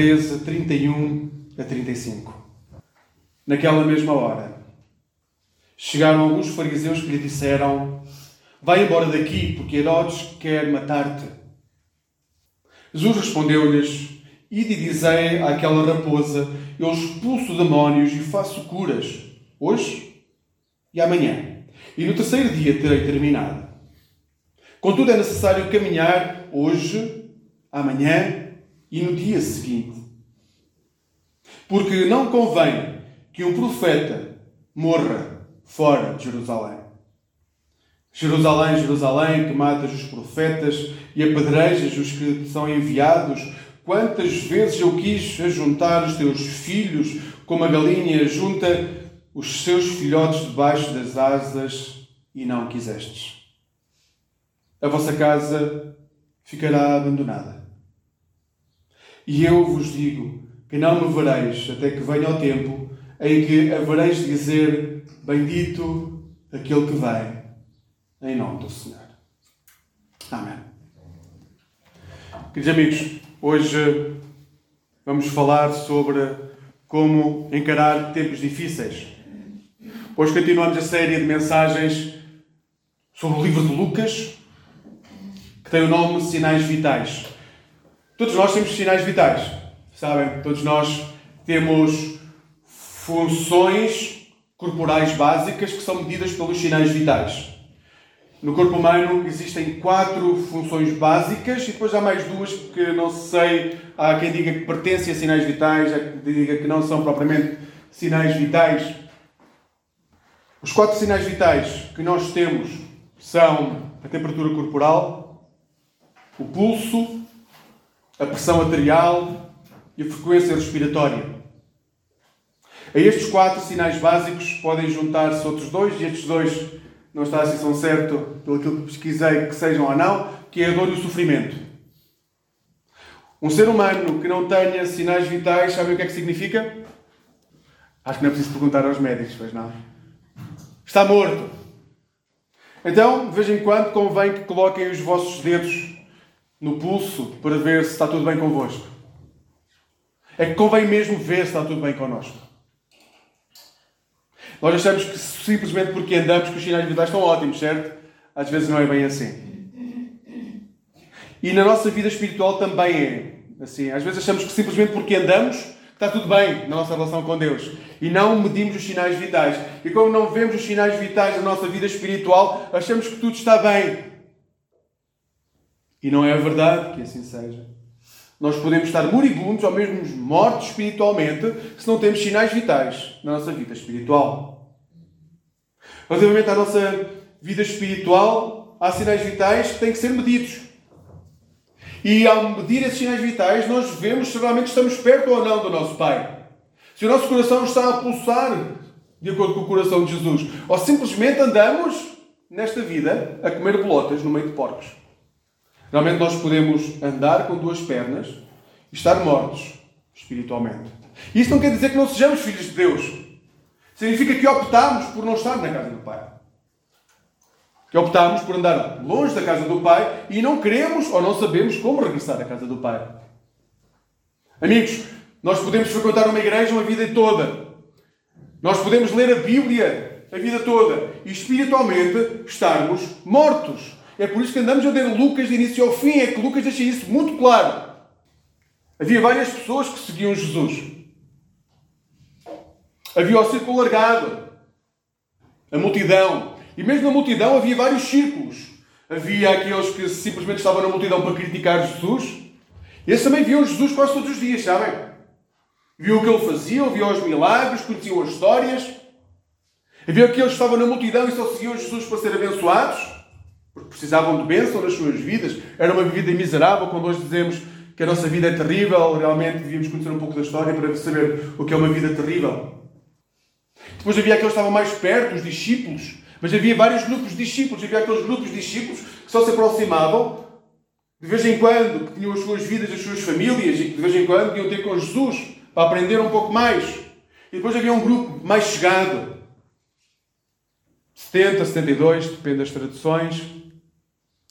Lucas 13, 31 a 35. Naquela mesma hora, chegaram alguns fariseus que lhe disseram: Vai embora daqui, porque Herodes quer matar-te. Jesus respondeu-lhes: Ide e dizei àquela raposa: Eu expulso demónios e faço curas, hoje e amanhã, e no terceiro dia terei terminado. Contudo, é necessário caminhar hoje, amanhã e no dia seguinte. Porque não convém que um profeta morra fora de Jerusalém. Jerusalém, Jerusalém, que matas os profetas e apedrejas os que são enviados, quantas vezes eu quis ajuntar os teus filhos, como a galinha junta os seus filhotes debaixo das asas, e não quisestes. A vossa casa ficará abandonada. E eu vos digo que não me vereis até que venha o tempo em que havereis de dizer: Bendito aquele que vem, em nome do Senhor. Amém. Queridos amigos, hoje vamos falar sobre como encarar tempos difíceis. Hoje continuamos a série de mensagens sobre o livro de Lucas, que tem o nome Sinais Vitais. Todos nós temos sinais vitais, sabem? Todos nós temos funções corporais básicas que são medidas pelos sinais vitais. No corpo humano existem quatro funções básicas e depois há mais duas que não sei. Há quem diga que pertencem a sinais vitais, há quem diga que não são propriamente sinais vitais. Os quatro sinais vitais que nós temos são a temperatura corporal, o pulso, a pressão arterial e a frequência respiratória. A estes quatro sinais básicos podem juntar-se outros dois, e estes dois não está assim tão certo pelo que pesquisei que sejam ou não, que é a dor e o sofrimento. Um ser humano que não tenha sinais vitais, sabe o que é que significa? Acho que não é preciso perguntar aos médicos, pois não. Está morto. Então, de vez em quando, convém que coloquem os vossos dedos no pulso para ver se está tudo bem convosco. É que convém mesmo ver se está tudo bem connosco. Nós achamos que simplesmente porque andamos que os sinais vitais estão ótimos, certo? Às vezes não é bem assim. E na nossa vida espiritual também é assim. Às vezes achamos que simplesmente porque andamos está tudo bem na nossa relação com Deus. E não medimos os sinais vitais. E como não vemos os sinais vitais da nossa vida espiritual, achamos que tudo está bem. E não é verdade que assim seja. Nós podemos estar moribundos ou mesmo mortos espiritualmente se não temos sinais vitais na nossa vida espiritual. Relativamente à nossa vida espiritual, há sinais vitais que têm que ser medidos. E ao medir esses sinais vitais, nós vemos se realmente estamos perto ou não do nosso Pai. Se o nosso coração está a pulsar de acordo com o coração de Jesus, ou simplesmente andamos nesta vida a comer bolotas no meio de porcos. Realmente nós podemos andar com duas pernas e estar mortos espiritualmente. Isto não quer dizer que não sejamos filhos de Deus. Significa que optamos por não estar na casa do Pai. Que optamos por andar longe da casa do Pai e não queremos ou não sabemos como regressar à casa do Pai. Amigos, nós podemos frequentar uma igreja uma vida toda. Nós podemos ler a Bíblia a vida toda e espiritualmente estarmos mortos. É por isso que andamos a ler Lucas de início ao fim. É que Lucas deixa isso muito claro. Havia várias pessoas que seguiam Jesus. Havia o círculo largado. A multidão. E mesmo na multidão havia vários círculos. Havia aqueles que simplesmente estavam na multidão para criticar Jesus. Esses também viam Jesus quase todos os dias, sabem? Viam o que ele fazia, viam os milagres, conheciam as histórias. Havia aqueles que estavam na multidão e só seguiam Jesus para ser abençoados porque precisavam de bênção nas suas vidas. Era uma vida miserável, quando hoje dizemos que a nossa vida é terrível, realmente devíamos conhecer um pouco da história para saber o que é uma vida terrível. Depois havia aqueles que estavam mais perto, os discípulos, mas havia vários grupos de discípulos. Havia aqueles grupos de discípulos que só se aproximavam de vez em quando, que tinham as suas vidas, as suas famílias e que de vez em quando iam ter com Jesus para aprender um pouco mais. E depois havia um grupo mais chegado, 70, 72, depende das traduções,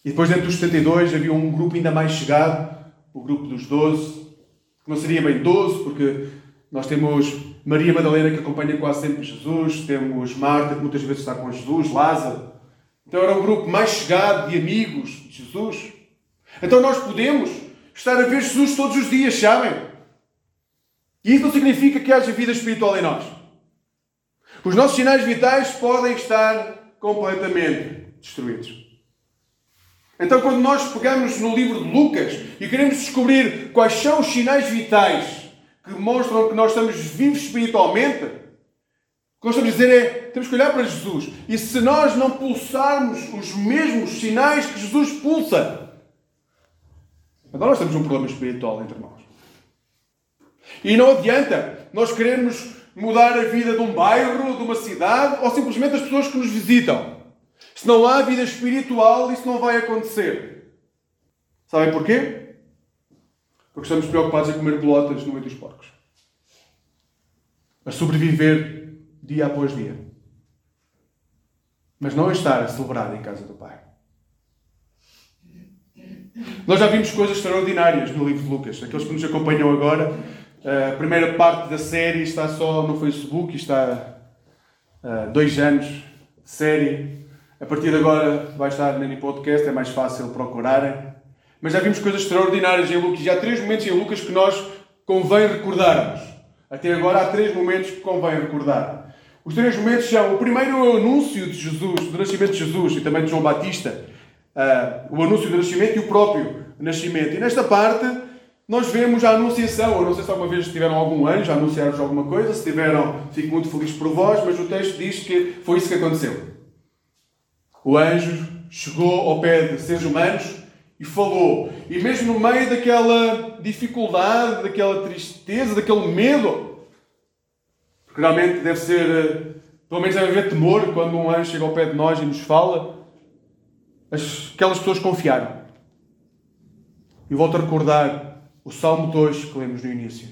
e depois, dentro dos 72, havia um grupo ainda mais chegado, o grupo dos 12. Não seria bem 12, porque nós temos Maria Madalena que acompanha quase sempre Jesus, temos Marta que muitas vezes está com Jesus, Lázaro. Então era um grupo mais chegado de amigos de Jesus. Então nós podemos estar a ver Jesus todos os dias, sabem? E isso não significa que haja vida espiritual em nós. Os nossos sinais vitais podem estar completamente destruídos. Então, quando nós pegamos no livro de Lucas e queremos descobrir quais são os sinais vitais que mostram que nós estamos vivos espiritualmente, o que nós estamos a dizer é temos que olhar para Jesus. E se nós não pulsarmos os mesmos sinais que Jesus pulsa, então nós temos um problema espiritual entre nós. E não adianta nós queremos mudar a vida de um bairro, de uma cidade ou simplesmente das pessoas que nos visitam. Se não há vida espiritual, isso não vai acontecer. Sabem porquê? Porque estamos preocupados em comer bolotas no meio dos porcos. A sobreviver dia após dia. Mas não a estar a celebrar em casa do Pai. Nós já vimos coisas extraordinárias no livro de Lucas. Aqueles que nos acompanham agora, a primeira parte da série está só no Facebook, está há dois anos série a partir de agora vai estar no podcast, é mais fácil procurarem. Mas já vimos coisas extraordinárias em Lucas. Já há três momentos em Lucas que nós convém recordarmos. Até agora há três momentos que convém recordar. Os três momentos são: o primeiro é o anúncio de Jesus, do nascimento de Jesus e também de João Batista. Uh, o anúncio do nascimento e o próprio nascimento. E nesta parte nós vemos a anunciação. Eu não sei se alguma vez tiveram algum anjo a anunciar-vos alguma coisa. Se tiveram, fico muito feliz por vós, mas o texto diz que foi isso que aconteceu. O anjo chegou ao pé de seres humanos e falou. E mesmo no meio daquela dificuldade, daquela tristeza, daquele medo, porque realmente deve ser, eh, pelo menos deve haver temor quando um anjo chega ao pé de nós e nos fala, aquelas pessoas confiaram. E volto a recordar o Salmo 2 que lemos no início.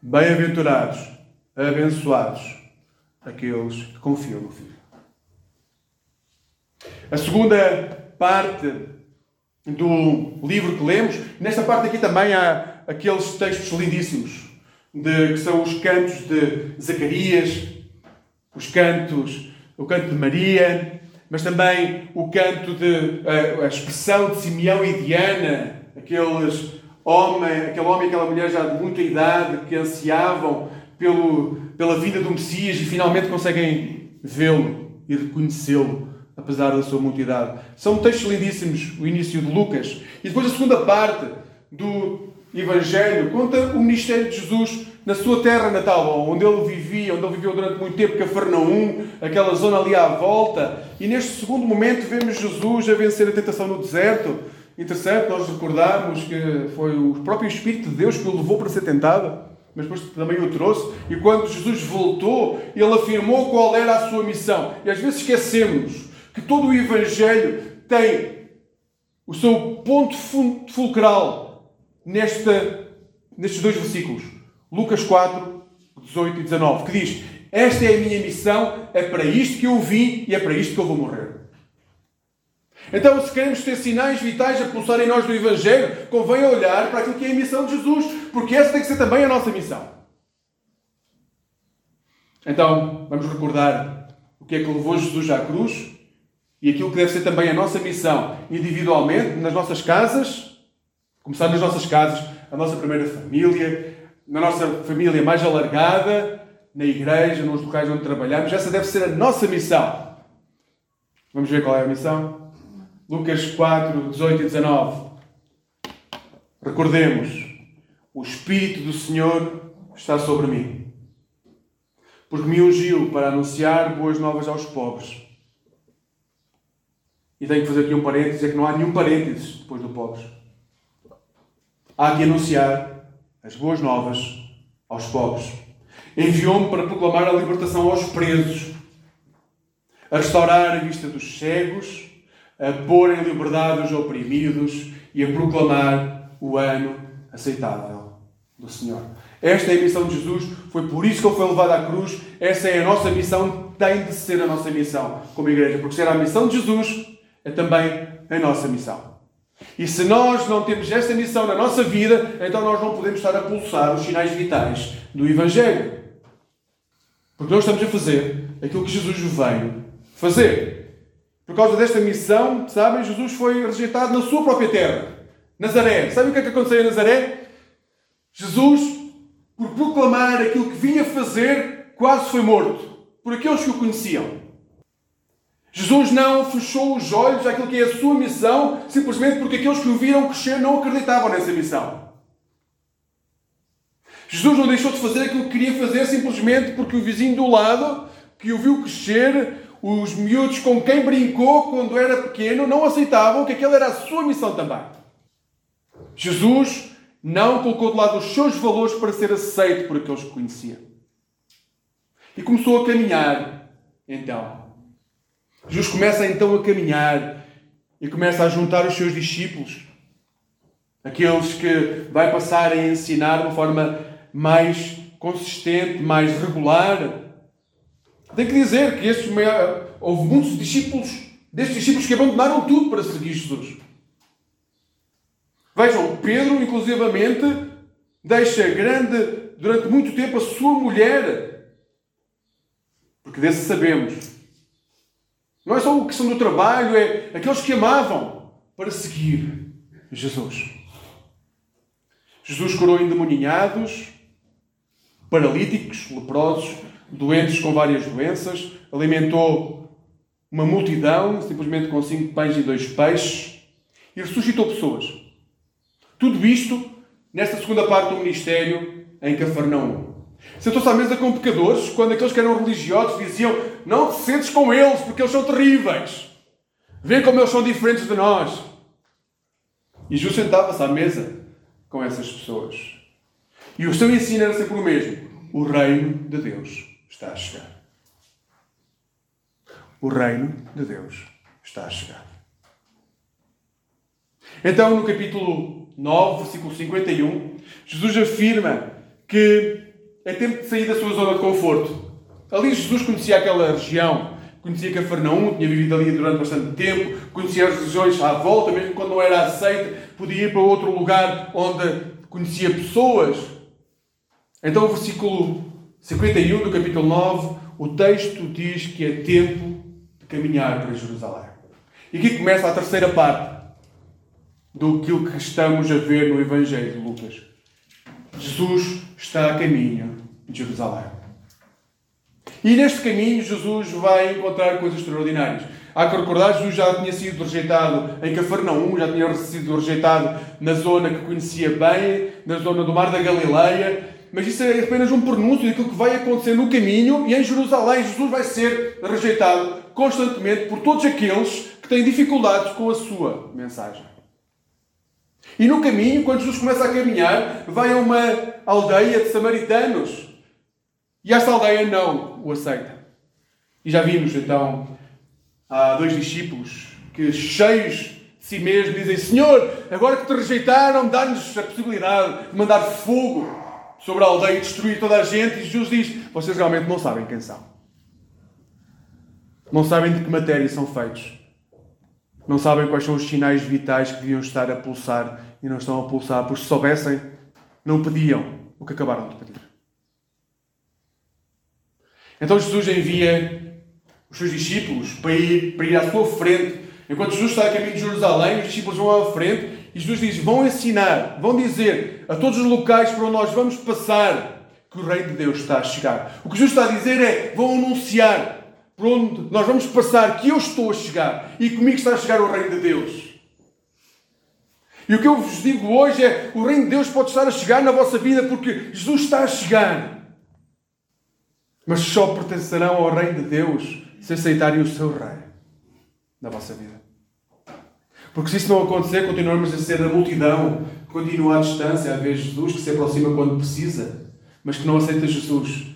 Bem-aventurados, abençoados, aqueles que confiam no Filho. A segunda parte do livro que lemos, nesta parte aqui também há aqueles textos lindíssimos, de, que são os cantos de Zacarias, os cantos, o canto de Maria, mas também o canto de a, a expressão de Simeão e Diana, aqueles homem, aquele homem e aquela mulher já de muita idade que ansiavam pelo, pela vida do Messias e finalmente conseguem vê-lo e reconhecê-lo apesar da sua muita idade. São textos lindíssimos, o início de Lucas. E depois a segunda parte do Evangelho conta o ministério de Jesus na sua terra natal, onde ele vivia, onde ele viveu durante muito tempo, Cafarnaum, aquela zona ali à volta. E neste segundo momento vemos Jesus a vencer a tentação no deserto. Interessante, nós recordamos que foi o próprio Espírito de Deus que o levou para ser tentado, mas depois também o trouxe. E quando Jesus voltou, ele afirmou qual era a sua missão. E às vezes esquecemos que todo o Evangelho tem o seu ponto fulcral nesta, nestes dois versículos. Lucas 4, 18 e 19, que diz: Esta é a minha missão, é para isto que eu vim e é para isto que eu vou morrer. Então, se queremos ter sinais vitais a pulsar em nós do Evangelho, convém olhar para aquilo que é a missão de Jesus, porque essa tem que ser também a nossa missão. Então, vamos recordar o que é que levou Jesus à cruz e aquilo que deve ser também a nossa missão individualmente, nas nossas casas, começar nas nossas casas, a nossa primeira família, na nossa família mais alargada, na igreja, nos locais onde trabalhamos, essa deve ser a nossa missão. Vamos ver qual é a missão? Lucas 4, 18 e 19. Recordemos: o Espírito do Senhor está sobre mim, porque me ungiu para anunciar boas novas aos pobres e tenho que fazer aqui um parênteses, é que não há nenhum parênteses depois do pobres. Há que anunciar as boas novas aos pobres. Enviou-me para proclamar a libertação aos presos, a restaurar a vista dos cegos, a pôr em liberdade os oprimidos e a proclamar o ano aceitável do Senhor. Esta é a missão de Jesus, foi por isso que ele foi levado à cruz. Essa é a nossa missão, tem de ser a nossa missão como igreja, porque será a missão de Jesus, é também a nossa missão. E se nós não temos esta missão na nossa vida, então nós não podemos estar a pulsar os sinais vitais do Evangelho. Porque nós estamos a fazer aquilo que Jesus veio fazer. Por causa desta missão, sabem, Jesus foi rejeitado na sua própria terra, Nazaré. Sabem o que é que aconteceu em Nazaré? Jesus, por proclamar aquilo que vinha fazer, quase foi morto por aqueles que o conheciam. Jesus não fechou os olhos àquilo que é a sua missão, simplesmente porque aqueles que o viram crescer não acreditavam nessa missão. Jesus não deixou de fazer aquilo que queria fazer simplesmente porque o vizinho do lado, que o viu crescer, os miúdos com quem brincou quando era pequeno, não aceitavam que aquela era a sua missão também. Jesus não colocou de lado os seus valores para ser aceito por aqueles que conhecia. E começou a caminhar, então, Jesus começa então a caminhar e começa a juntar os seus discípulos, aqueles que vai passar a ensinar de uma forma mais consistente, mais regular. Tenho que dizer que estes, houve muitos discípulos, destes discípulos que abandonaram tudo para seguir Jesus. Vejam, Pedro, inclusivamente, deixa grande, durante muito tempo, a sua mulher. Porque desse sabemos não é só uma questão do trabalho, é aqueles que amavam para seguir Jesus. Jesus curou endemoninhados, paralíticos, leprosos, doentes com várias doenças, alimentou uma multidão, simplesmente com cinco pães e dois peixes, e ressuscitou pessoas. Tudo isto nesta segunda parte do ministério em Cafarnaum. Sentou-se à mesa com pecadores, quando aqueles que eram religiosos diziam: Não te sentes com eles, porque eles são terríveis. Vê como eles são diferentes de nós. E Jesus sentava-se à mesa com essas pessoas. E o seu ensino era sempre o mesmo: O reino de Deus está a chegar. O reino de Deus está a chegar. Então, no capítulo 9, versículo 51, Jesus afirma que é tempo de sair da sua zona de conforto. Ali Jesus conhecia aquela região, conhecia Cafarnaum, tinha vivido ali durante bastante tempo, conhecia as regiões à volta, mesmo quando não era aceito, podia ir para outro lugar onde conhecia pessoas. Então, o versículo 51 do capítulo 9, o texto diz que é tempo de caminhar para Jerusalém. E aqui começa a terceira parte do que estamos a ver no Evangelho de Lucas. Jesus está a caminho de Jerusalém. E neste caminho, Jesus vai encontrar coisas extraordinárias. Há que recordar, Jesus já tinha sido rejeitado em Cafarnaum, já tinha sido rejeitado na zona que conhecia bem, na zona do Mar da Galileia, mas isso é apenas um pronúncio daquilo que vai acontecer no caminho e em Jerusalém Jesus vai ser rejeitado constantemente por todos aqueles que têm dificuldades com a sua mensagem. E no caminho, quando Jesus começa a caminhar, vai a uma aldeia de samaritanos. E esta aldeia não o aceita. E já vimos então, há dois discípulos que, cheios de si mesmos, dizem: Senhor, agora que te rejeitaram, dá-nos a possibilidade de mandar fogo sobre a aldeia e destruir toda a gente. E Jesus diz: Vocês realmente não sabem quem são. Não sabem de que matéria são feitos. Não sabem quais são os sinais vitais que deviam estar a pulsar e não estão a pulsar, porque se soubessem, não pediam o que acabaram de pedir. Então Jesus envia os seus discípulos para ir, para ir à sua frente. Enquanto Jesus está a caminho de Jerusalém, os discípulos vão à frente e Jesus diz: vão ensinar, vão dizer a todos os locais para onde nós vamos passar que o Reino de Deus está a chegar. O que Jesus está a dizer é: vão anunciar por onde nós vamos passar, que eu estou a chegar e comigo está a chegar o Reino de Deus. E o que eu vos digo hoje é: o Reino de Deus pode estar a chegar na vossa vida porque Jesus está a chegar. Mas só pertencerão ao Reino de Deus se aceitarem o seu Rei na vossa vida. Porque se isso não acontecer, continuamos a ser a multidão que continua à distância a ver Jesus, que se aproxima quando precisa, mas que não aceita Jesus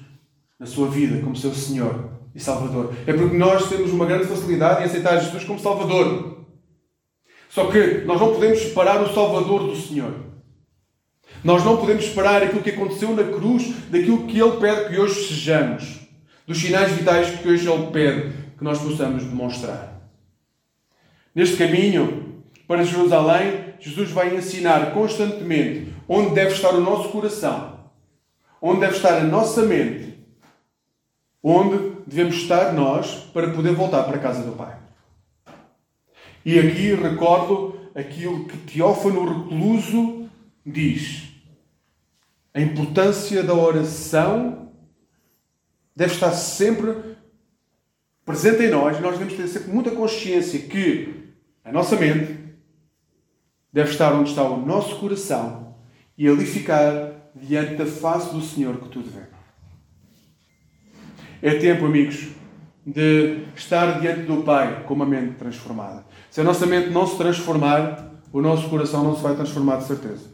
na sua vida como seu Senhor e Salvador. É porque nós temos uma grande facilidade em aceitar Jesus como Salvador. Só que nós não podemos separar o Salvador do Senhor. Nós não podemos separar aquilo que aconteceu na cruz daquilo que Ele pede que hoje sejamos. Dos sinais vitais que hoje Ele pede que nós possamos demonstrar. Neste caminho, para Jerusalém, Jesus vai ensinar constantemente onde deve estar o nosso coração, onde deve estar a nossa mente, onde devemos estar nós para poder voltar para a casa do Pai. E aqui recordo aquilo que Teófano Recluso diz. A importância da oração deve estar sempre presente em nós. Nós devemos ter sempre muita consciência que a nossa mente deve estar onde está o nosso coração e ali ficar diante da face do Senhor que tudo vê. É tempo, amigos, de estar diante do Pai com uma mente transformada. Se a nossa mente não se transformar, o nosso coração não se vai transformar de certeza.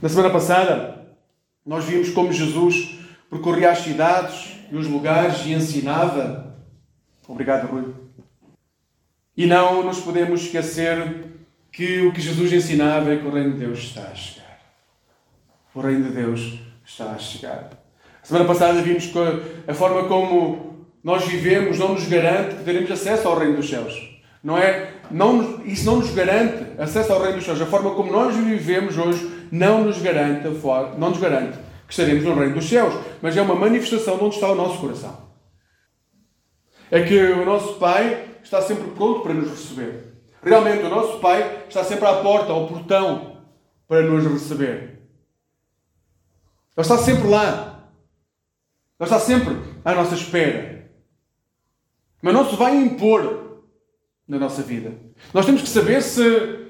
Na semana passada, nós vimos como Jesus percorria as cidades e os lugares e ensinava. Obrigado, Rui. E não nos podemos esquecer que o que Jesus ensinava é que o Reino de Deus está a chegar. O Reino de Deus está a chegar. A semana passada vimos que a forma como nós vivemos não nos garante que teremos acesso ao Reino dos Céus. Não é, não, isso não nos garante acesso ao Reino dos Céus. A forma como nós vivemos hoje não nos garante, não nos garante que estaremos no Reino dos Céus, mas é uma manifestação de onde está o nosso coração. É que o nosso Pai está sempre pronto para nos receber. Realmente, o nosso Pai está sempre à porta, ao portão, para nos receber. Ele está sempre lá. Ele está sempre à nossa espera. Mas não se vai impor na nossa vida. Nós temos que saber se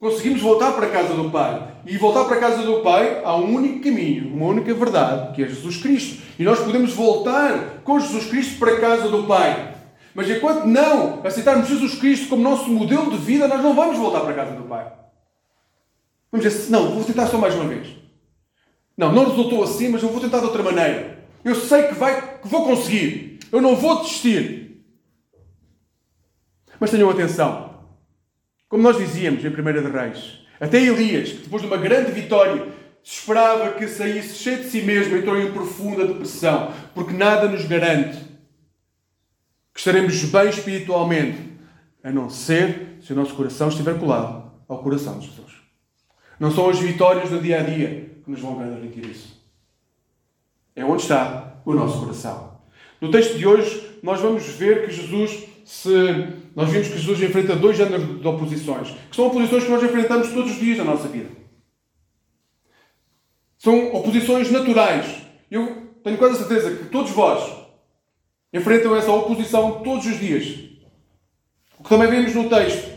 conseguimos voltar para a casa do Pai. E voltar para a casa do Pai há um único caminho, uma única verdade, que é Jesus Cristo. E nós podemos voltar com Jesus Cristo para a casa do Pai. Mas enquanto não aceitarmos Jesus Cristo como nosso modelo de vida, nós não vamos voltar para a casa do Pai. Vamos dizer, não, vou tentar só mais uma vez. Não, não resultou assim, mas eu vou tentar de outra maneira. Eu sei que, vai, que vou conseguir. Eu não vou desistir. Mas tenham atenção. Como nós dizíamos em 1 de Reis, até Elias, que depois de uma grande vitória, esperava que saísse cheio de si mesmo, entrou em profunda depressão, porque nada nos garante que estaremos bem espiritualmente, a não ser se o nosso coração estiver colado ao coração de Jesus. Não são as vitórias do dia a dia que nos vão garantir isso. É onde está o nosso coração. No texto de hoje, nós vamos ver que Jesus se nós vimos que Jesus enfrenta dois géneros de oposições, que são oposições que nós enfrentamos todos os dias na nossa vida. São oposições naturais. Eu tenho quase certeza que todos vós enfrentam essa oposição todos os dias. O que também vemos no texto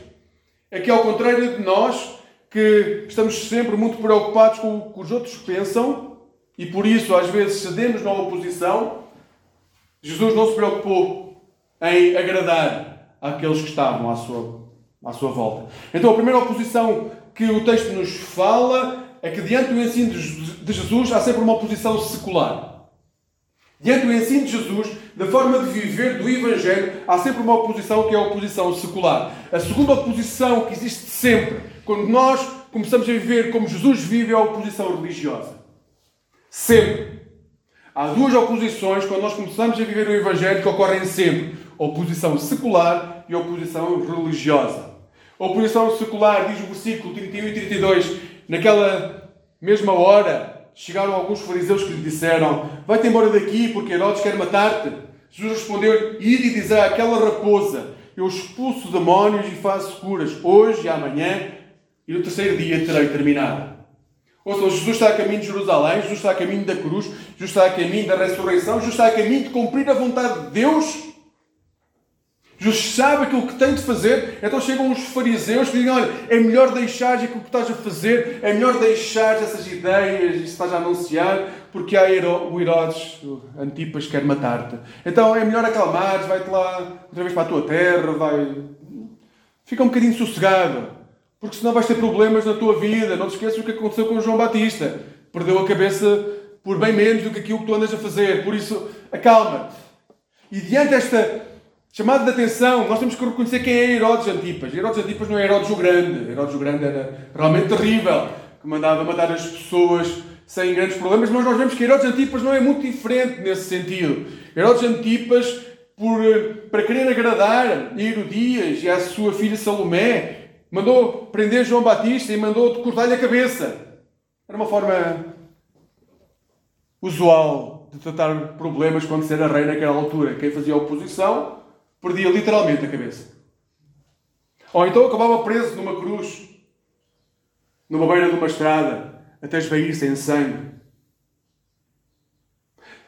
é que, ao contrário de nós, que estamos sempre muito preocupados com o que os outros pensam e por isso às vezes cedemos na oposição, Jesus não se preocupou em agradar àqueles que estavam à sua, à sua volta. Então, a primeira oposição que o texto nos fala é que, diante do ensino de Jesus, há sempre uma oposição secular. Diante do ensino de Jesus, da forma de viver do Evangelho, há sempre uma oposição que é a oposição secular. A segunda oposição que existe sempre, quando nós começamos a viver como Jesus vive, é a oposição religiosa. Sempre. Há duas oposições quando nós começamos a viver o Evangelho que ocorrem sempre oposição secular e oposição religiosa. A oposição secular, diz o versículo 31 e 32, naquela mesma hora chegaram alguns fariseus que lhe disseram: Vai-te embora daqui, porque Herodes quer matar-te. Jesus respondeu: Ide e dizer àquela raposa: Eu expulso demónios e faço curas, hoje e amanhã, e no terceiro dia terei terminado. Ou seja, Jesus está a caminho de Jerusalém, Jesus está a caminho da cruz, Jesus está a caminho da ressurreição, Jesus está a caminho de cumprir a vontade de Deus Jesus sabe aquilo que tem de fazer, então chegam os fariseus que dizem: Olha, é melhor deixar aquilo que estás a fazer, é melhor deixar essas ideias e estás a anunciar, porque há o Herodes, o Antipas, quer matar-te. Então é melhor acalmares, vai-te lá outra vez para a tua terra, vai. Fica um bocadinho sossegado, porque senão vais ter problemas na tua vida. Não te esqueças o que aconteceu com João Batista. Perdeu a cabeça por bem menos do que aquilo que tu andas a fazer. Por isso, acalma-te. E diante desta Chamado de atenção, nós temos que reconhecer quem é Herodes Antipas. Herodes Antipas não é Herodes o Grande. Herodes o Grande era realmente terrível, que mandava matar as pessoas sem grandes problemas, mas nós vemos que Herodes Antipas não é muito diferente nesse sentido. Herodes Antipas, por, para querer agradar a Herodias e à sua filha Salomé, mandou prender João Batista e mandou cortar-lhe a cabeça. Era uma forma usual de tratar problemas quando se era rei naquela altura. Quem fazia oposição perdia literalmente a cabeça. Ou então acabava preso numa cruz, numa beira de uma estrada, até esvair-se em sangue.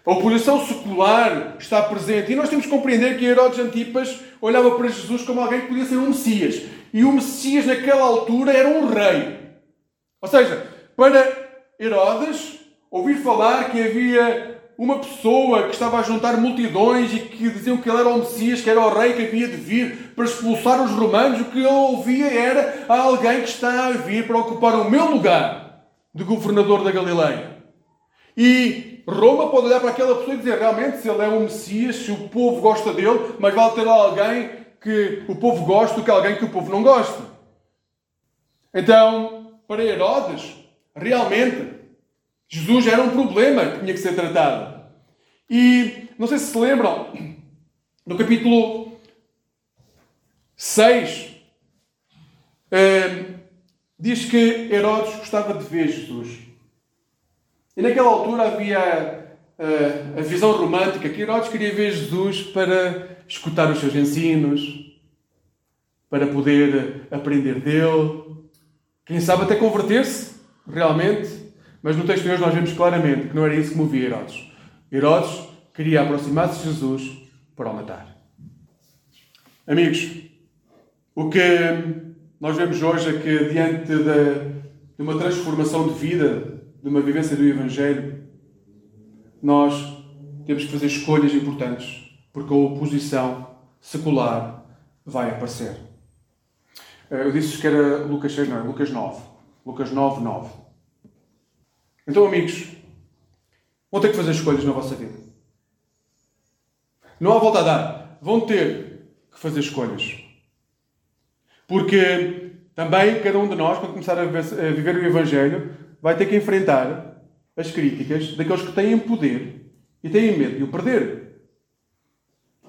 A oposição secular está presente e nós temos que compreender que Herodes Antipas olhava para Jesus como alguém que podia ser um Messias. E o Messias, naquela altura, era um rei. Ou seja, para Herodes, ouvir falar que havia uma pessoa que estava a juntar multidões e que diziam que ele era o Messias, que era o rei que havia de vir para expulsar os romanos, o que ele ouvia era alguém que está a vir para ocupar o meu lugar de governador da Galileia. E Roma pode olhar para aquela pessoa e dizer realmente se ele é um Messias, se o povo gosta dele, mas vale ter alguém que o povo gosta do que alguém que o povo não gosta. Então, para Herodes, realmente Jesus era um problema que tinha que ser tratado. E não sei se se lembram, no capítulo 6, eh, diz que Herodes gostava de ver Jesus. E naquela altura havia uh, a visão romântica que Herodes queria ver Jesus para escutar os seus ensinos, para poder aprender dele, quem sabe até converter-se realmente. Mas no texto de hoje nós vemos claramente que não era isso que movia Herodes. Herodes queria aproximar-se de Jesus para o matar. Amigos, o que nós vemos hoje é que, diante de, de uma transformação de vida, de uma vivência do Evangelho, nós temos que fazer escolhas importantes, porque a oposição secular vai aparecer. Eu disse que era Lucas 6, não, Lucas 9. Lucas 9, 9. Então, amigos, vão ter que fazer escolhas na vossa vida. Não há volta a dar. Vão ter que fazer escolhas. Porque também cada um de nós, quando começar a viver o Evangelho, vai ter que enfrentar as críticas daqueles que têm poder e têm medo de o perder.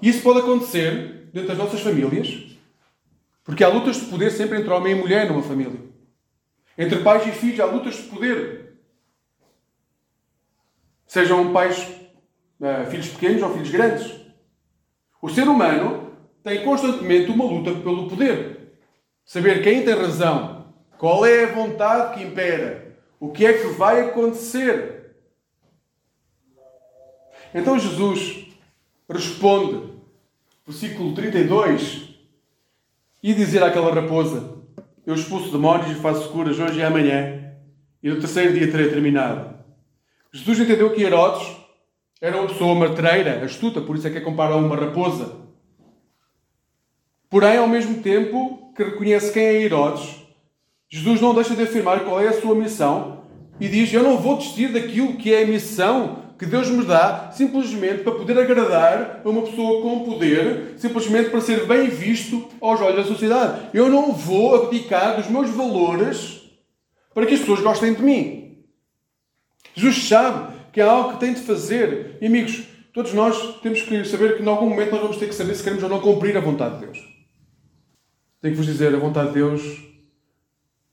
E isso pode acontecer dentro das nossas famílias, porque há lutas de poder sempre entre homem e mulher numa família. Entre pais e filhos há lutas de poder. Sejam pais, uh, filhos pequenos ou filhos grandes. O ser humano tem constantemente uma luta pelo poder. Saber quem tem razão, qual é a vontade que impera, o que é que vai acontecer. Então Jesus responde, versículo 32, e dizer àquela raposa: Eu expulso demónios e faço curas hoje e amanhã, e no terceiro dia terei terminado. Jesus entendeu que Herodes era uma pessoa matreira, astuta, por isso é que é comparado a uma raposa. Porém, ao mesmo tempo que reconhece quem é Herodes, Jesus não deixa de afirmar qual é a sua missão e diz: Eu não vou desistir daquilo que é a missão que Deus me dá simplesmente para poder agradar a uma pessoa com poder, simplesmente para ser bem visto aos olhos da sociedade. Eu não vou abdicar dos meus valores para que as pessoas gostem de mim. Jesus sabe que há algo que tem de fazer. E amigos, todos nós temos que saber que em algum momento nós vamos ter que saber se queremos ou não cumprir a vontade de Deus. Tenho que vos dizer, a vontade de Deus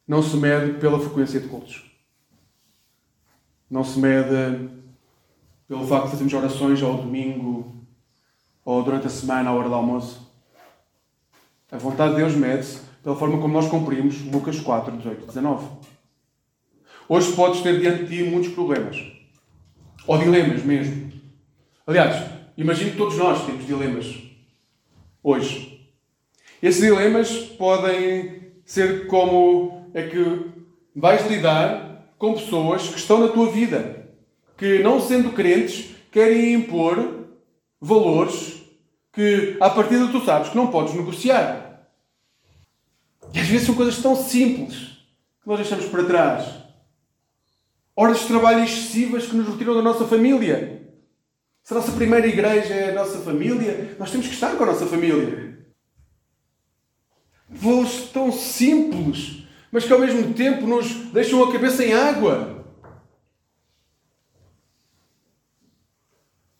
não se mede pela frequência de cultos. Não se mede pelo facto de fazermos orações ao domingo ou durante a semana à hora do almoço. A vontade de Deus mede-se pela forma como nós cumprimos Lucas 4, 18, 19. Hoje podes ter diante de ti muitos problemas. Ou dilemas mesmo. Aliás, imagino que todos nós temos dilemas. Hoje. Esses dilemas podem ser como é que vais lidar com pessoas que estão na tua vida, que não sendo crentes, querem impor valores que, à partida, tu sabes que não podes negociar. E às vezes são coisas tão simples que nós deixamos para trás. Horas de trabalho excessivas que nos retiram da nossa família. Se a nossa primeira igreja é a nossa família, nós temos que estar com a nossa família. Voos tão simples, mas que ao mesmo tempo nos deixam a cabeça em água.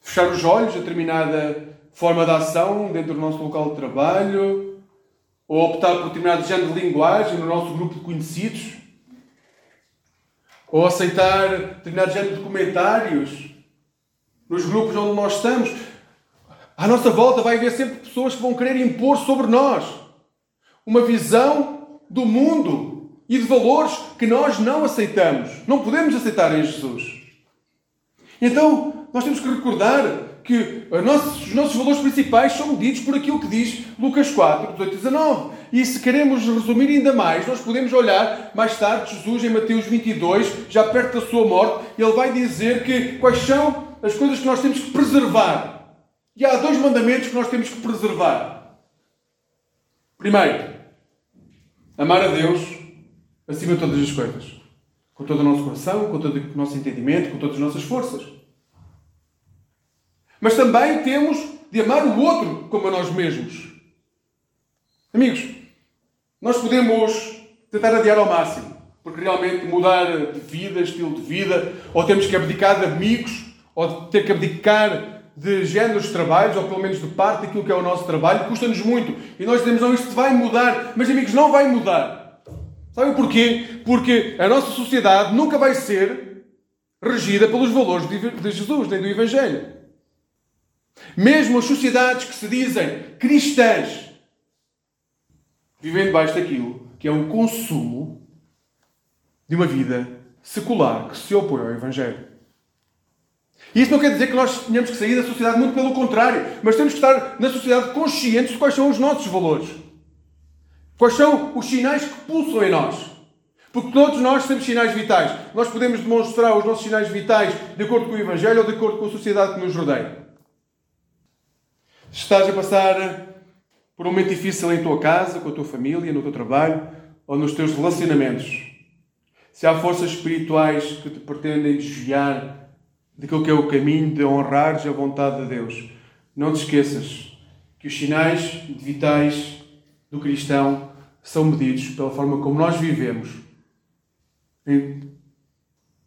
Fechar os olhos a determinada forma de ação dentro do nosso local de trabalho, ou optar por determinado género de linguagem no nosso grupo de conhecidos, ou aceitar determinado género de comentários nos grupos onde nós estamos. À nossa volta vai haver sempre pessoas que vão querer impor sobre nós uma visão do mundo e de valores que nós não aceitamos. Não podemos aceitar em Jesus. Então, nós temos que recordar que os nossos valores principais são medidos por aquilo que diz Lucas 4, 18 e 19. E se queremos resumir ainda mais, nós podemos olhar mais tarde Jesus em Mateus 22, já perto da sua morte, ele vai dizer que quais são as coisas que nós temos que preservar. E há dois mandamentos que nós temos que preservar. Primeiro, amar a Deus acima de todas as coisas. Com todo o nosso coração, com todo o nosso entendimento, com todas as nossas forças. Mas também temos de amar o outro como a nós mesmos. Amigos, nós podemos tentar adiar ao máximo, porque realmente mudar de vida, estilo de vida, ou temos que abdicar de amigos, ou ter que abdicar de géneros de trabalhos, ou pelo menos de parte daquilo que é o nosso trabalho, custa-nos muito. E nós dizemos, não, isto vai mudar. Mas, amigos, não vai mudar. Sabem porquê? Porque a nossa sociedade nunca vai ser regida pelos valores de Jesus, nem do Evangelho. Mesmo as sociedades que se dizem cristãs vivem debaixo daquilo que é um consumo de uma vida secular que se opõe ao Evangelho. E isso não quer dizer que nós tenhamos que sair da sociedade, muito pelo contrário, mas temos que estar na sociedade conscientes de quais são os nossos valores. Quais são os sinais que pulsam em nós. Porque todos nós temos sinais vitais. Nós podemos demonstrar os nossos sinais vitais de acordo com o Evangelho ou de acordo com a sociedade que nos rodeia. Estás a passar por um momento difícil em tua casa, com a tua família, no teu trabalho ou nos teus relacionamentos, se há forças espirituais que te pretendem desviar daquilo que é o caminho de honrares a vontade de Deus, não te esqueças que os sinais vitais do cristão são medidos pela forma como nós vivemos em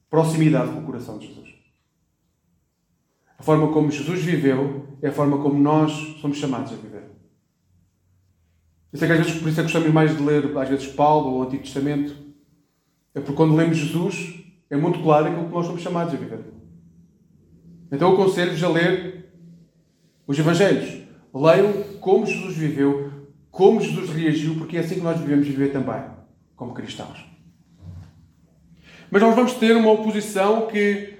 proximidade com o coração de Jesus. A forma como Jesus viveu é a forma como nós somos chamados a viver. Isso é que às vezes, por isso é que gostamos mais de ler, às vezes, Paulo ou o Antigo Testamento. É porque quando lemos Jesus, é muito claro aquilo que nós somos chamados a viver. Então eu aconselho-vos a ler os Evangelhos. Leiam como Jesus viveu, como Jesus reagiu, porque é assim que nós devemos viver também, como cristãos. Mas nós vamos ter uma oposição que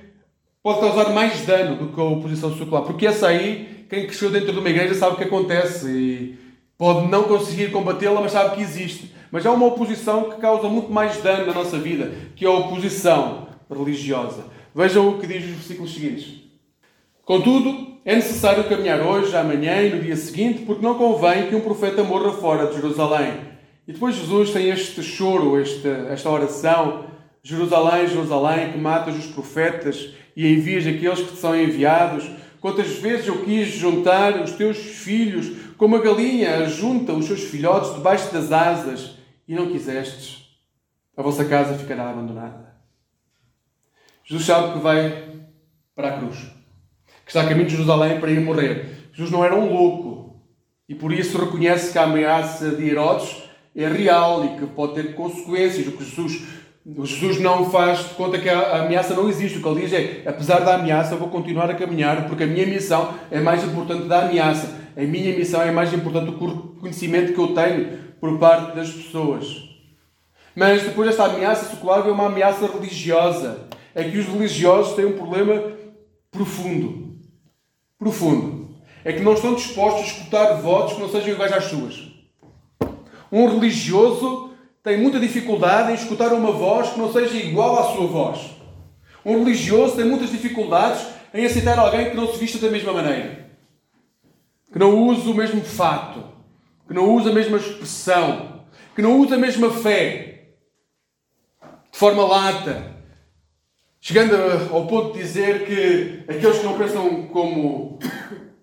pode causar mais dano do que a oposição secular. Porque essa aí, quem cresceu dentro de uma igreja sabe o que acontece e pode não conseguir combatê-la, mas sabe que existe. Mas há uma oposição que causa muito mais dano na nossa vida, que é a oposição religiosa. Vejam o que diz os versículos seguintes. Contudo, é necessário caminhar hoje, amanhã e no dia seguinte, porque não convém que um profeta morra fora de Jerusalém. E depois Jesus tem este choro, esta, esta oração Jerusalém, Jerusalém, que matas os profetas e envias aqueles que te são enviados. Quantas vezes eu quis juntar os teus filhos, como a galinha junta os seus filhotes debaixo das asas, e não quisestes. A vossa casa ficará abandonada. Jesus sabe que vai para a cruz, que está a caminho de Jerusalém para ir morrer. Jesus não era um louco e por isso reconhece que a ameaça de Herodes é real e que pode ter consequências. O que Jesus Jesus não faz de conta que a ameaça não existe. O que ele diz é: apesar da ameaça, eu vou continuar a caminhar porque a minha missão é mais importante da ameaça. A minha missão é mais importante do conhecimento que eu tenho por parte das pessoas. Mas depois desta ameaça secular vem uma ameaça religiosa. É que os religiosos têm um problema profundo. Profundo. É que não estão dispostos a escutar votos que não sejam iguais às suas. Um religioso tem muita dificuldade em escutar uma voz que não seja igual à sua voz. Um religioso tem muitas dificuldades em aceitar alguém que não se vista da mesma maneira, que não usa o mesmo fato, que não usa a mesma expressão, que não usa a mesma fé, de forma lata, chegando ao ponto de dizer que aqueles que não pensam como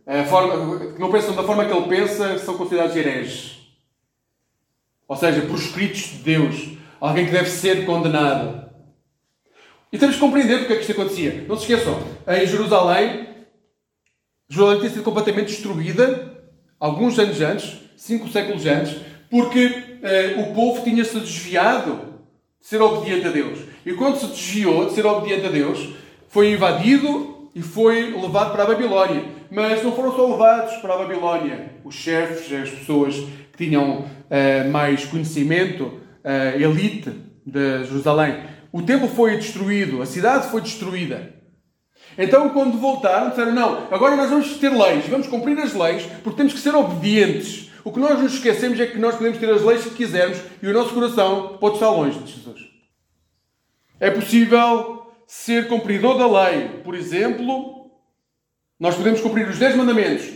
a forma, que não pensam da forma que ele pensa são considerados hereges. Ou seja, proscritos de Deus. Alguém que deve ser condenado. E temos que compreender porque é que isto acontecia. Não se esqueçam, em Jerusalém, Jerusalém tinha sido completamente destruída alguns anos antes, cinco séculos antes, Porque eh, o povo tinha-se desviado de ser obediente a Deus. E quando se desviou de ser obediente a Deus, foi invadido e foi levado para a Babilónia. Mas não foram só levados para a Babilónia os chefes, as pessoas que tinham eh, mais conhecimento, a elite de Jerusalém. O templo foi destruído, a cidade foi destruída. Então, quando voltaram, disseram: Não, agora nós vamos ter leis, vamos cumprir as leis, porque temos que ser obedientes. O que nós nos esquecemos é que nós podemos ter as leis que quisermos e o nosso coração pode estar longe de Jesus. É possível ser cumpridor da lei. Por exemplo, nós podemos cumprir os 10 mandamentos.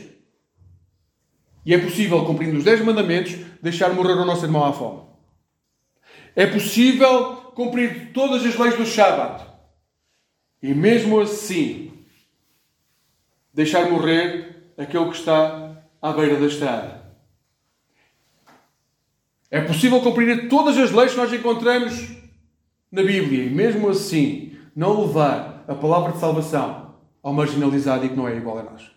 E é possível, cumprindo os 10 mandamentos, deixar morrer o nosso irmão à fome. É possível cumprir todas as leis do Shabat. E mesmo assim, deixar morrer aquele que está à beira da estrada. É possível cumprir todas as leis que nós encontramos na Bíblia e mesmo assim não levar a palavra de salvação ao marginalizado e que não é igual a nós.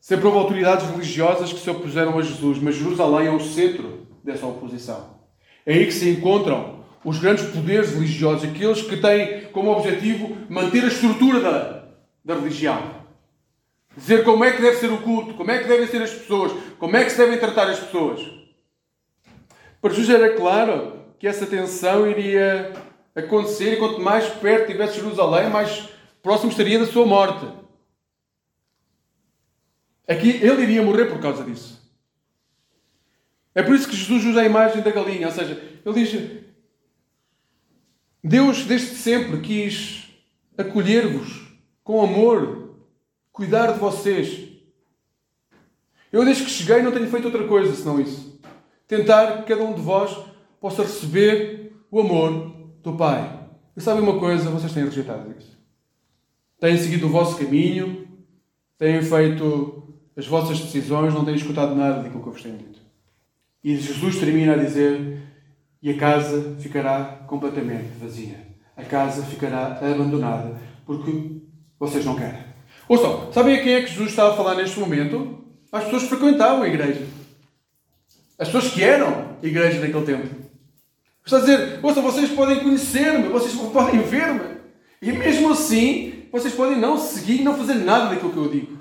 Sempre houve autoridades religiosas que se opuseram a Jesus, mas Jerusalém é o centro dessa oposição. É aí que se encontram os grandes poderes religiosos, aqueles que têm como objetivo manter a estrutura da, da religião. Dizer como é que deve ser o culto, como é que devem ser as pessoas, como é que se devem tratar as pessoas. Para Jesus era claro que essa tensão iria acontecer e quanto mais perto tivesse Jerusalém, mais próximo estaria da sua morte. Aqui ele iria morrer por causa disso. É por isso que Jesus usa a imagem da galinha, ou seja, ele diz: Deus desde sempre quis acolher-vos com amor, cuidar de vocês. Eu desde que cheguei não tenho feito outra coisa senão isso. Tentar que cada um de vós possa receber o amor do Pai. E sabem uma coisa? Vocês têm rejeitado isso. Têm seguido o vosso caminho, têm feito as vossas decisões, não têm escutado nada daquilo que eu vos tenho dito. E Jesus termina a dizer: E a casa ficará completamente vazia. A casa ficará abandonada, porque vocês não querem. Ouçam, sabem a quem é que Jesus estava a falar neste momento? As pessoas que frequentavam a igreja. As pessoas que eram a igreja naquele tempo. Está a dizer, ouçam, vocês podem conhecer-me, vocês podem ver-me. E mesmo assim, vocês podem não seguir e não fazer nada daquilo que eu digo.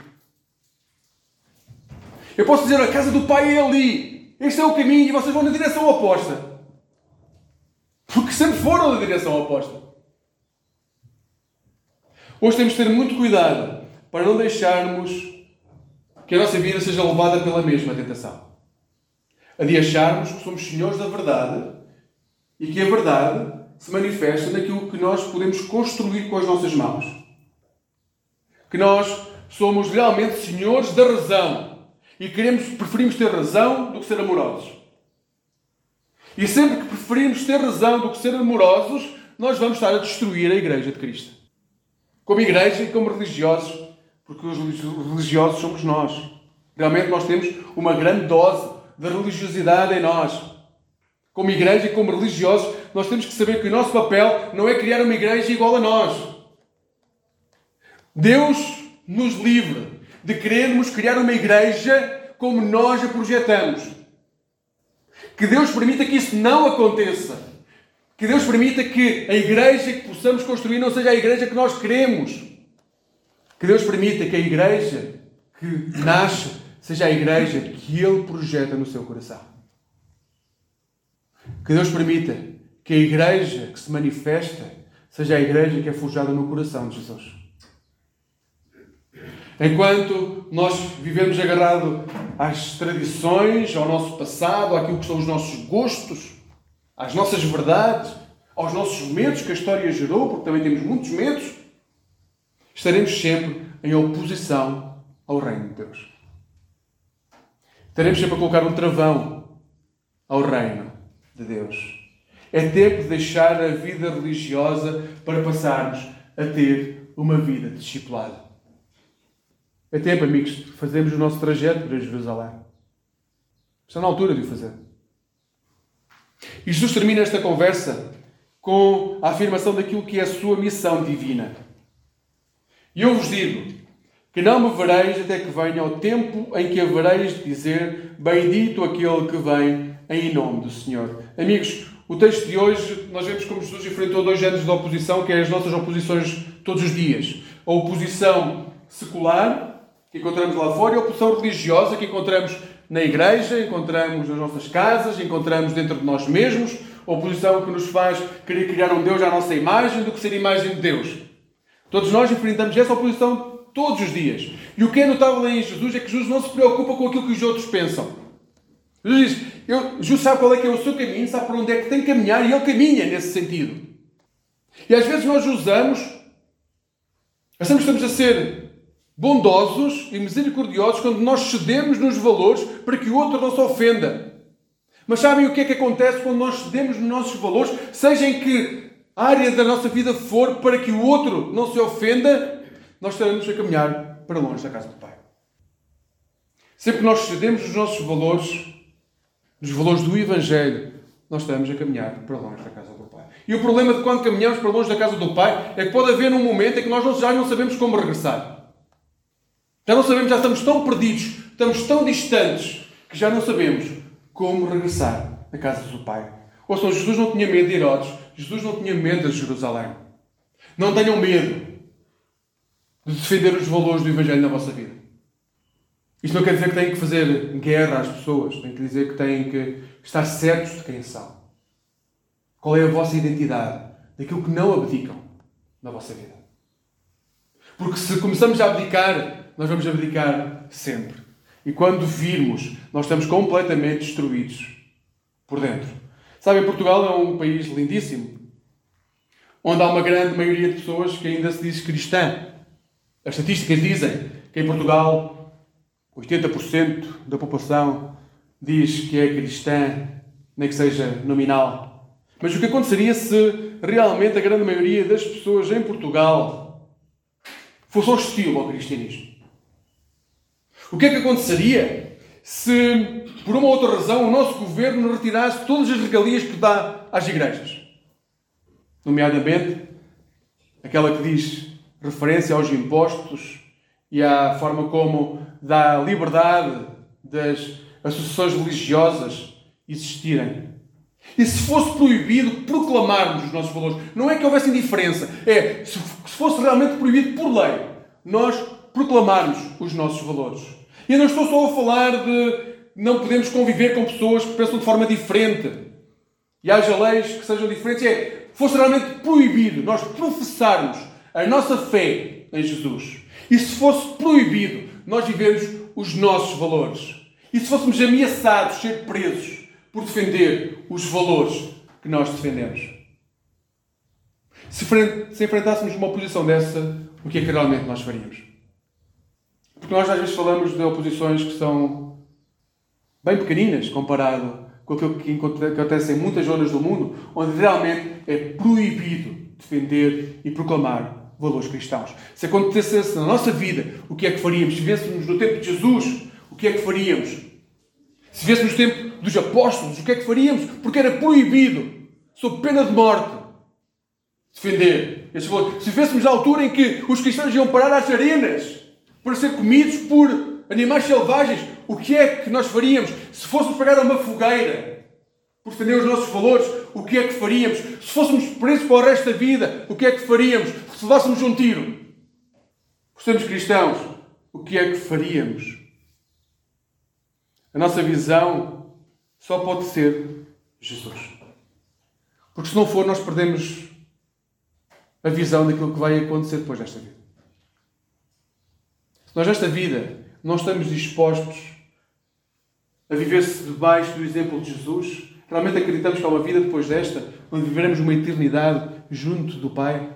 Eu posso dizer, a casa do Pai é ali. Este é o caminho e vocês vão na direção oposta. Porque sempre foram na direção oposta. Hoje temos de ter muito cuidado para não deixarmos que a nossa vida seja levada pela mesma tentação. A de acharmos que somos senhores da verdade e que a verdade se manifesta naquilo que nós podemos construir com as nossas mãos. Que nós somos realmente senhores da razão e queremos, preferimos ter razão do que ser amorosos. E sempre que preferimos ter razão do que ser amorosos, nós vamos estar a destruir a Igreja de Cristo. Como igreja e como religiosos, porque os religiosos somos nós. Realmente nós temos uma grande dose de religiosidade em nós como igreja e como religiosos, nós temos que saber que o nosso papel não é criar uma igreja igual a nós. Deus nos livre de querermos criar uma igreja como nós a projetamos. Que Deus permita que isso não aconteça. Que Deus permita que a igreja que possamos construir não seja a igreja que nós queremos. Que Deus permita que a igreja que nasce seja a igreja que Ele projeta no seu coração. Que Deus permita que a igreja que se manifesta seja a igreja que é forjada no coração de Jesus. Enquanto nós vivemos agarrado às tradições, ao nosso passado, àquilo que são os nossos gostos, às nossas verdades, aos nossos medos que a história gerou, porque também temos muitos medos, estaremos sempre em oposição ao reino de Deus. Estaremos sempre a colocar um travão ao reino de Deus. É tempo de deixar a vida religiosa para passarmos a ter uma vida discipulada. É tempo, amigos, de fazermos o nosso trajeto para Jerusalém. Está na altura de o fazer. E Jesus termina esta conversa com a afirmação daquilo que é a sua missão divina. E eu vos digo que não me vereis até que venha o tempo em que havereis de dizer: Bendito aquele que vem em nome do Senhor. Amigos, o texto de hoje, nós vemos como Jesus enfrentou dois géneros de oposição, que é as nossas oposições todos os dias. A oposição secular, que encontramos lá fora, e a oposição religiosa, que encontramos na igreja, encontramos nas nossas casas, encontramos dentro de nós mesmos, a oposição que nos faz querer criar um Deus à nossa imagem do que ser imagem de Deus. Todos nós enfrentamos essa oposição todos os dias. E o que é notável em Jesus é que Jesus não se preocupa com aquilo que os outros pensam. Jesus diz, eu, Jesus sabe qual é que é o seu caminho, sabe para onde é que tem que caminhar e ele caminha nesse sentido. E às vezes nós usamos, achamos que estamos a ser bondosos e misericordiosos quando nós cedemos nos valores para que o outro não se ofenda. Mas sabem o que é que acontece quando nós cedemos nos nossos valores, seja em que área da nossa vida for, para que o outro não se ofenda, nós estaremos a caminhar para longe da casa do Pai. Sempre que nós cedemos os nossos valores, os valores do Evangelho, nós estamos a caminhar para longe da casa do Pai. E o problema de quando caminhamos para longe da casa do Pai é que pode haver um momento em que nós já não sabemos como regressar. Já não sabemos, já estamos tão perdidos, estamos tão distantes, que já não sabemos como regressar à casa do Pai. Ouçam, Jesus não tinha medo de Herodes, Jesus não tinha medo de Jerusalém. Não tenham medo de defender os valores do Evangelho na vossa vida. Isto não quer dizer que têm que fazer guerra às pessoas, tem que dizer que têm que estar certos de quem são. Qual é a vossa identidade? Daquilo que não abdicam na vossa vida. Porque se começamos a abdicar nós vamos abdicar sempre. E quando virmos, nós estamos completamente destruídos por dentro. Sabem, Portugal é um país lindíssimo, onde há uma grande maioria de pessoas que ainda se diz cristã. As estatísticas dizem que em Portugal 80% da população diz que é cristã, nem que seja nominal. Mas o que aconteceria se realmente a grande maioria das pessoas em Portugal fosse hostil ao cristianismo? O que é que aconteceria se, por uma outra razão, o nosso governo retirasse todas as regalias que dá às igrejas? Nomeadamente, aquela que diz referência aos impostos e à forma como dá liberdade das associações religiosas existirem. E se fosse proibido proclamarmos os nossos valores, não é que houvesse indiferença, é se fosse realmente proibido por lei, nós proclamarmos os nossos valores. E eu não estou só a falar de não podemos conviver com pessoas que pensam de forma diferente. E haja leis que sejam diferentes. É, fosse realmente proibido nós professarmos a nossa fé em Jesus. E se fosse proibido nós vivermos os nossos valores. E se fôssemos ameaçados, ser presos por defender os valores que nós defendemos. Se, se enfrentássemos uma oposição dessa, o que é que realmente nós faríamos? Porque nós às vezes falamos de oposições que são bem pequeninas comparado com aquilo que acontece em muitas zonas do mundo, onde realmente é proibido defender e proclamar valores cristãos. Se acontecesse na nossa vida, o que é que faríamos? Se vivêssemos no tempo de Jesus, o que é que faríamos? Se vivêssemos no tempo dos apóstolos, o que é que faríamos? Porque era proibido, sob pena de morte, defender esses valores. Se vivêssemos na altura em que os cristãos iam parar às arenas para ser comidos por animais selvagens. O que é que nós faríamos se fôssemos pegar uma fogueira por defender os nossos valores? O que é que faríamos? Se fôssemos presos para o resto da vida, o que é que faríamos? Se levássemos um tiro? Por sermos cristãos, o que é que faríamos? A nossa visão só pode ser Jesus. Porque se não for, nós perdemos a visão daquilo que vai acontecer depois desta vida nós nesta vida não estamos dispostos a viver-se debaixo do exemplo de Jesus, realmente acreditamos que há uma vida depois desta, onde viveremos uma eternidade junto do Pai?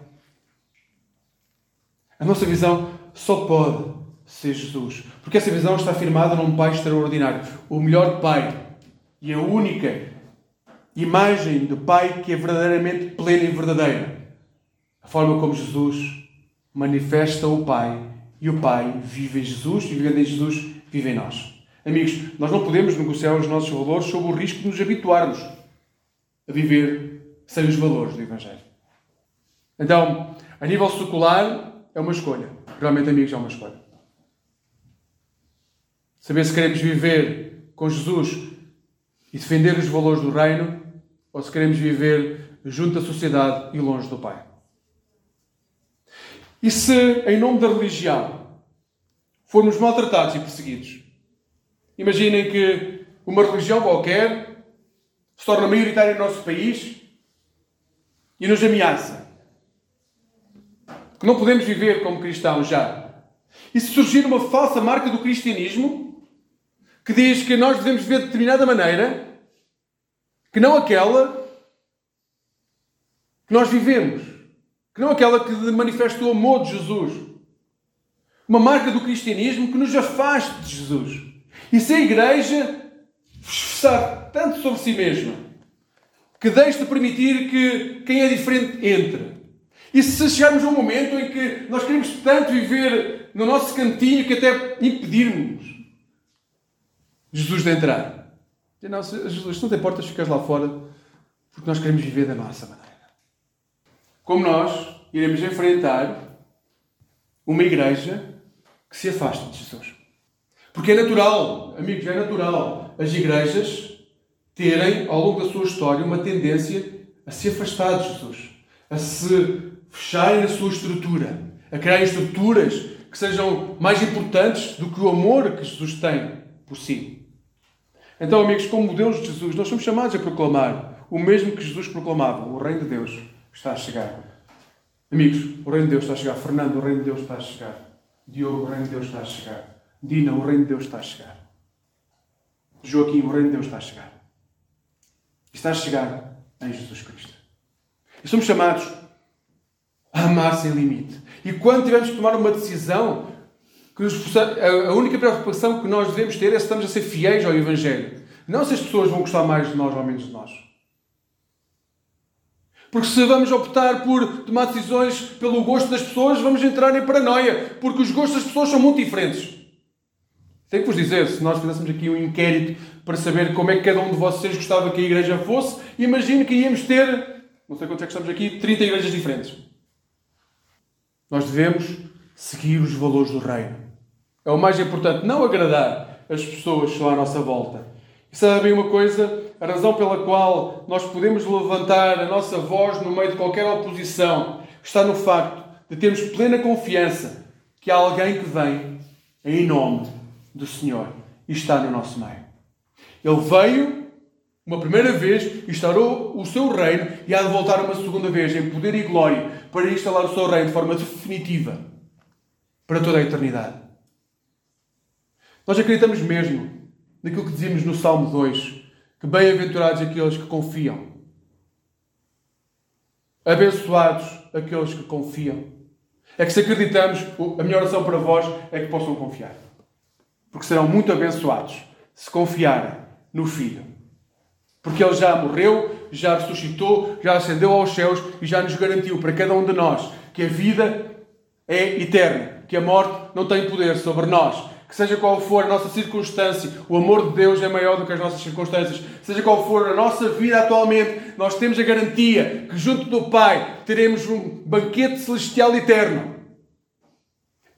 A nossa visão só pode ser Jesus, porque essa visão está firmada num Pai extraordinário, o melhor Pai e a única imagem do Pai que é verdadeiramente plena e verdadeira. A forma como Jesus manifesta o Pai e o Pai vive em Jesus, e vivendo em Jesus, vive em nós. Amigos, nós não podemos negociar os nossos valores sob o risco de nos habituarmos a viver sem os valores do Evangelho. Então, a nível secular, é uma escolha. Realmente, amigos, é uma escolha. Saber se queremos viver com Jesus e defender os valores do reino, ou se queremos viver junto à sociedade e longe do Pai. E se, em nome da religião, formos maltratados e perseguidos, imaginem que uma religião qualquer se torna maioritária no nosso país e nos ameaça. Que não podemos viver como cristãos já. E se surgir uma falsa marca do cristianismo que diz que nós devemos viver de determinada maneira, que não aquela que nós vivemos, que não aquela que manifesta o amor de Jesus. Uma marca do cristianismo que nos afaste de Jesus. E se a igreja esforçar tanto sobre si mesma, que deixe de permitir que quem é diferente entre. E se chegarmos a um momento em que nós queremos tanto viver no nosso cantinho que até impedirmos Jesus de entrar. Não, Jesus, não te importas, ficas lá fora, porque nós queremos viver da nossa maneira. Como nós iremos enfrentar uma igreja que se afasta de Jesus. Porque é natural, amigos, é natural as igrejas terem, ao longo da sua história, uma tendência a se afastar de Jesus, a se fecharem na sua estrutura, a criar estruturas que sejam mais importantes do que o amor que Jesus tem por si. Então, amigos, como modelos de Jesus, nós somos chamados a proclamar o mesmo que Jesus proclamava: o Reino de Deus está a chegar. Amigos, o Reino de Deus está a chegar. Fernando, o Reino de Deus está a chegar. Diogo, o Reino de Deus está a chegar. Dina, o Reino de Deus está a chegar. Joaquim, o Reino de Deus está a chegar. Está a chegar em Jesus Cristo. E somos chamados a amar sem limite. E quando tivermos que tomar uma decisão, que a única preocupação que nós devemos ter é se estamos a ser fiéis ao Evangelho. Não se as pessoas vão gostar mais de nós ou menos de nós. Porque se vamos optar por tomar decisões pelo gosto das pessoas, vamos entrar em paranoia, porque os gostos das pessoas são muito diferentes. Tenho que vos dizer, se nós fizéssemos aqui um inquérito para saber como é que cada um de vocês gostava que a igreja fosse, imagino que íamos ter, não sei quantos é que estamos aqui, 30 igrejas diferentes. Nós devemos seguir os valores do reino. É o mais importante, não agradar as pessoas que estão à nossa volta. E sabem uma coisa? A razão pela qual nós podemos levantar a nossa voz no meio de qualquer oposição está no facto de termos plena confiança que há alguém que vem em nome do Senhor e está no nosso meio. Ele veio uma primeira vez, instaurou o seu reino e há de voltar uma segunda vez em poder e glória para instalar o seu reino de forma definitiva para toda a eternidade. Nós acreditamos mesmo naquilo que dizíamos no Salmo 2 que bem-aventurados aqueles que confiam. Abençoados aqueles que confiam. É que se acreditamos, a minha oração para vós é que possam confiar. Porque serão muito abençoados se confiarem no Filho. Porque Ele já morreu, já ressuscitou, já ascendeu aos céus e já nos garantiu para cada um de nós que a vida é eterna, que a morte não tem poder sobre nós, que seja qual for a nossa circunstância, o amor de Deus é maior do que as nossas circunstâncias. Seja qual for a nossa vida atualmente, nós temos a garantia que junto do Pai teremos um banquete celestial eterno.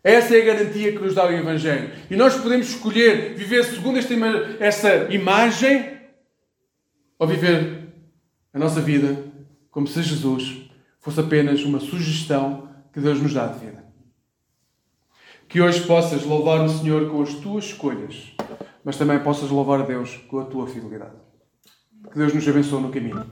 Essa é a garantia que nos dá o Evangelho. E nós podemos escolher viver segundo esta ima essa imagem ou viver a nossa vida como se Jesus fosse apenas uma sugestão que Deus nos dá de vida. Que hoje possas louvar o Senhor com as tuas escolhas, mas também possas louvar a Deus com a tua fidelidade. Que Deus nos abençoe no caminho.